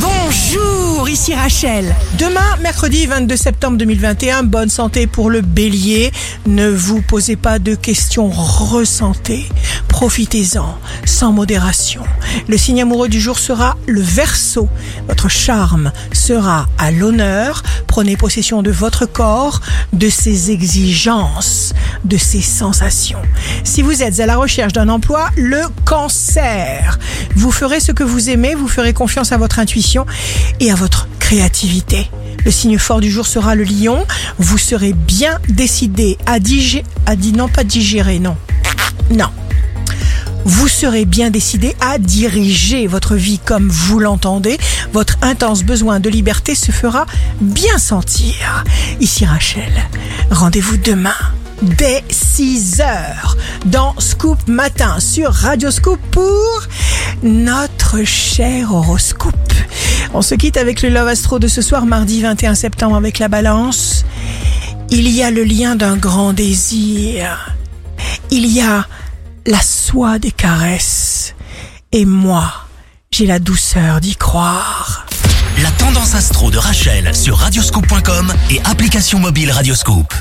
Bonjour, ici Rachel. Demain, mercredi 22 septembre 2021, bonne santé pour le bélier. Ne vous posez pas de questions, ressentez. Profitez-en, sans modération. Le signe amoureux du jour sera le verso. Votre charme sera à l'honneur. Prenez possession de votre corps, de ses exigences, de ses sensations. Si vous êtes à la recherche d'un emploi, le cancer. Vous ferez ce que vous aimez, vous ferez confiance à votre intuition et à votre créativité. Le signe fort du jour sera le lion. Vous serez bien décidé à digérer, à dit non pas digérer, non. Non. Vous serez bien décidé à diriger votre vie comme vous l'entendez. Votre intense besoin de liberté se fera bien sentir. Ici Rachel. Rendez-vous demain dès 6 heures dans Scoop Matin sur Radio Scoop pour notre cher horoscope. On se quitte avec le Love Astro de ce soir, mardi 21 septembre avec la balance. Il y a le lien d'un grand désir. Il y a la soie des caresses. Et moi, j'ai la douceur d'y croire. La tendance astro de Rachel sur radioscope.com et application mobile Radioscope.